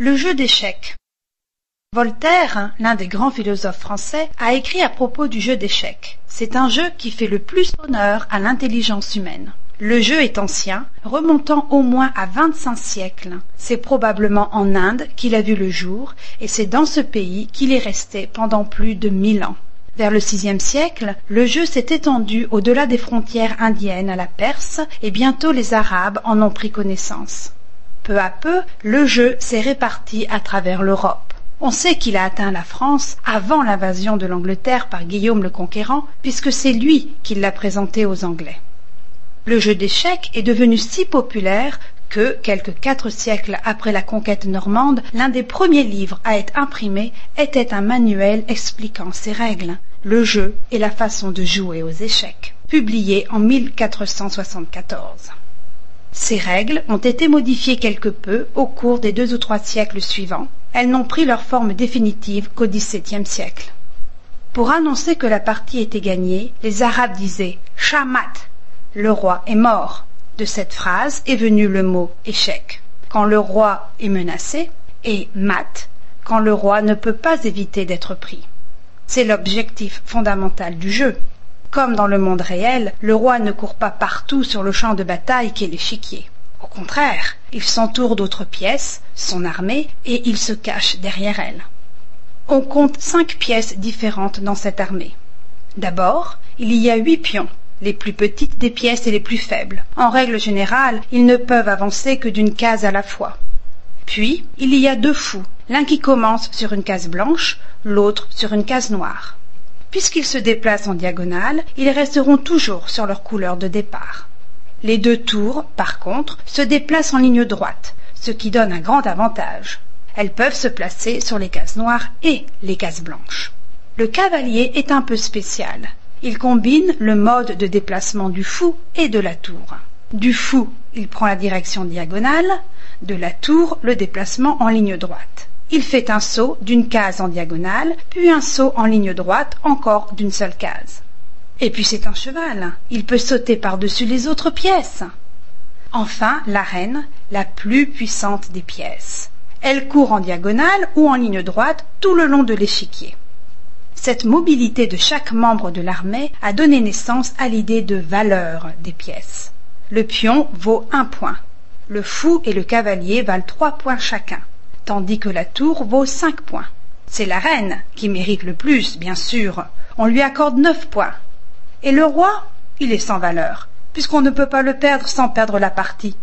Le jeu d'échecs. Voltaire, l'un des grands philosophes français, a écrit à propos du jeu d'échecs. C'est un jeu qui fait le plus honneur à l'intelligence humaine. Le jeu est ancien, remontant au moins à vingt-cinq siècles. C'est probablement en Inde qu'il a vu le jour, et c'est dans ce pays qu'il est resté pendant plus de mille ans. Vers le sixième siècle, le jeu s'est étendu au-delà des frontières indiennes à la Perse, et bientôt les Arabes en ont pris connaissance. Peu à peu, le jeu s'est réparti à travers l'Europe. On sait qu'il a atteint la France avant l'invasion de l'Angleterre par Guillaume le Conquérant, puisque c'est lui qui l'a présenté aux Anglais. Le jeu d'échecs est devenu si populaire que, quelques quatre siècles après la conquête normande, l'un des premiers livres à être imprimé était un manuel expliquant ses règles, le jeu et la façon de jouer aux échecs, publié en 1474. Ces règles ont été modifiées quelque peu au cours des deux ou trois siècles suivants. Elles n'ont pris leur forme définitive qu'au XVIIe siècle. Pour annoncer que la partie était gagnée, les Arabes disaient Shamat, le roi est mort. De cette phrase est venu le mot échec, quand le roi est menacé, et mat, quand le roi ne peut pas éviter d'être pris. C'est l'objectif fondamental du jeu. Comme dans le monde réel, le roi ne court pas partout sur le champ de bataille qu'est l'échiquier. Au contraire, il s'entoure d'autres pièces, son armée, et il se cache derrière elle. On compte cinq pièces différentes dans cette armée. D'abord, il y a huit pions, les plus petites des pièces et les plus faibles. En règle générale, ils ne peuvent avancer que d'une case à la fois. Puis, il y a deux fous, l'un qui commence sur une case blanche, l'autre sur une case noire. Puisqu'ils se déplacent en diagonale, ils resteront toujours sur leur couleur de départ. Les deux tours, par contre, se déplacent en ligne droite, ce qui donne un grand avantage. Elles peuvent se placer sur les cases noires et les cases blanches. Le cavalier est un peu spécial. Il combine le mode de déplacement du fou et de la tour. Du fou, il prend la direction diagonale, de la tour, le déplacement en ligne droite. Il fait un saut d'une case en diagonale, puis un saut en ligne droite encore d'une seule case. Et puis c'est un cheval, il peut sauter par-dessus les autres pièces. Enfin, la reine, la plus puissante des pièces. Elle court en diagonale ou en ligne droite tout le long de l'échiquier. Cette mobilité de chaque membre de l'armée a donné naissance à l'idée de valeur des pièces. Le pion vaut un point. Le fou et le cavalier valent trois points chacun tandis que la tour vaut cinq points. C'est la reine qui mérite le plus, bien sûr. On lui accorde neuf points. Et le roi, il est sans valeur, puisqu'on ne peut pas le perdre sans perdre la partie.